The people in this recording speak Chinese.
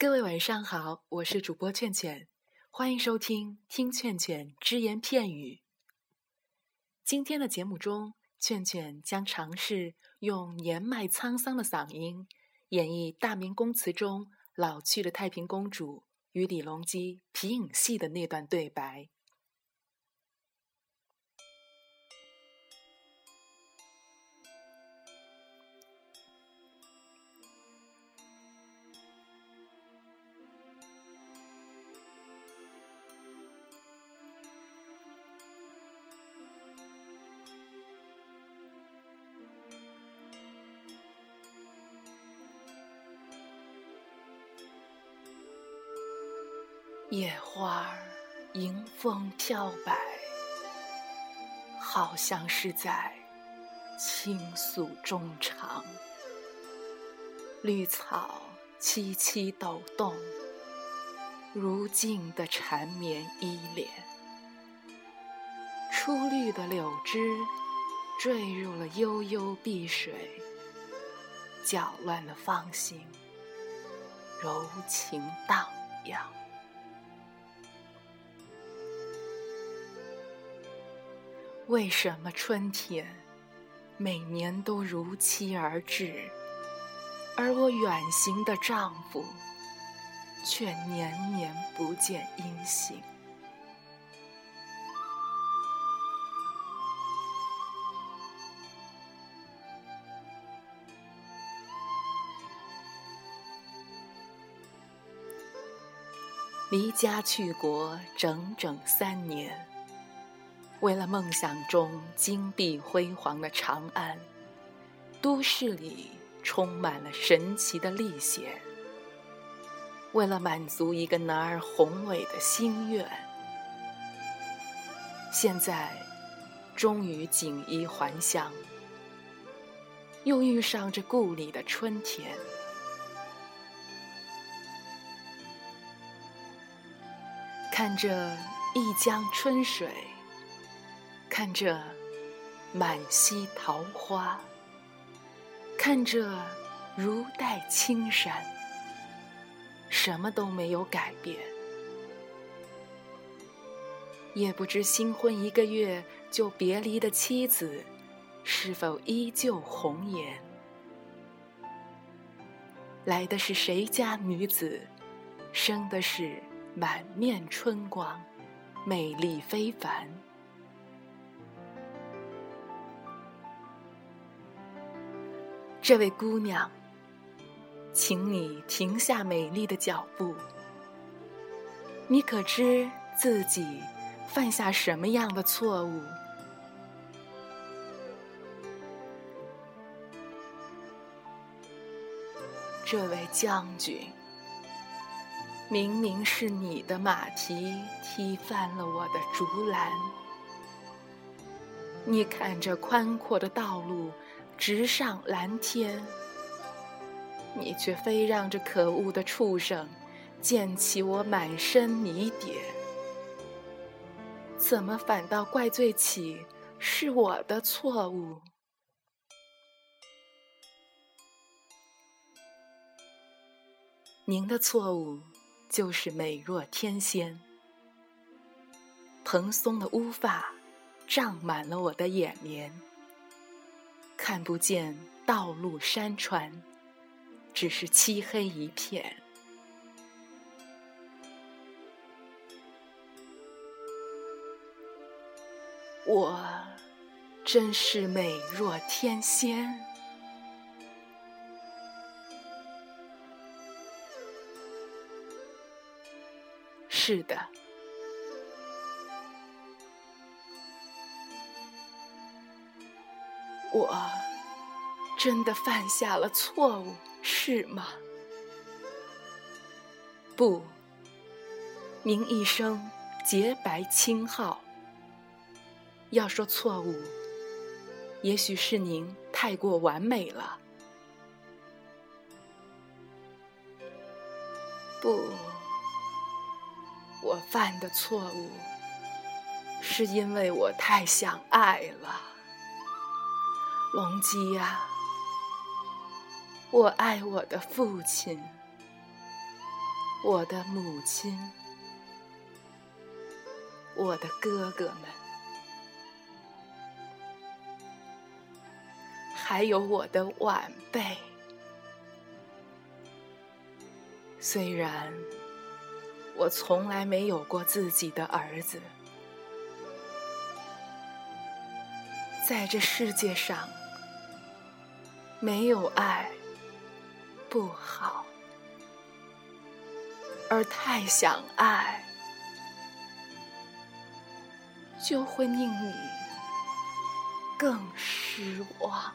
各位晚上好，我是主播劝劝，欢迎收听《听劝劝只言片语》。今天的节目中，劝劝将尝试用年迈沧桑的嗓音演绎《大明宫词》中老去的太平公主与李隆基皮影戏的那段对白。野花迎风飘摆，好像是在倾诉衷肠。绿草萋萋抖动，如静的缠绵依恋。初绿的柳枝坠入了悠悠碧水，搅乱了芳心，柔情荡漾。为什么春天每年都如期而至，而我远行的丈夫却年年不见音信？离家去国整整三年。为了梦想中金碧辉煌的长安，都市里充满了神奇的历险。为了满足一个男儿宏伟的心愿，现在终于锦衣还乡，又遇上这故里的春天，看着一江春水。看着满溪桃花，看着如黛青山，什么都没有改变。也不知新婚一个月就别离的妻子，是否依旧红颜？来的是谁家女子，生的是满面春光，美丽非凡。这位姑娘，请你停下美丽的脚步。你可知自己犯下什么样的错误？这位将军，明明是你的马蹄踢翻了我的竹篮。你看着宽阔的道路。直上蓝天，你却非让这可恶的畜生溅起我满身泥点，怎么反倒怪罪起是我的错误？您的错误就是美若天仙，蓬松的乌发胀满了我的眼帘。看不见道路山川，只是漆黑一片。我真是美若天仙。是的。我真的犯下了错误，是吗？不，您一生洁白清浩。要说错误，也许是您太过完美了。不，我犯的错误，是因为我太想爱了。隆基呀，我爱我的父亲，我的母亲，我的哥哥们，还有我的晚辈。虽然我从来没有过自己的儿子，在这世界上没有爱不好。而太想爱，就会令你更失望。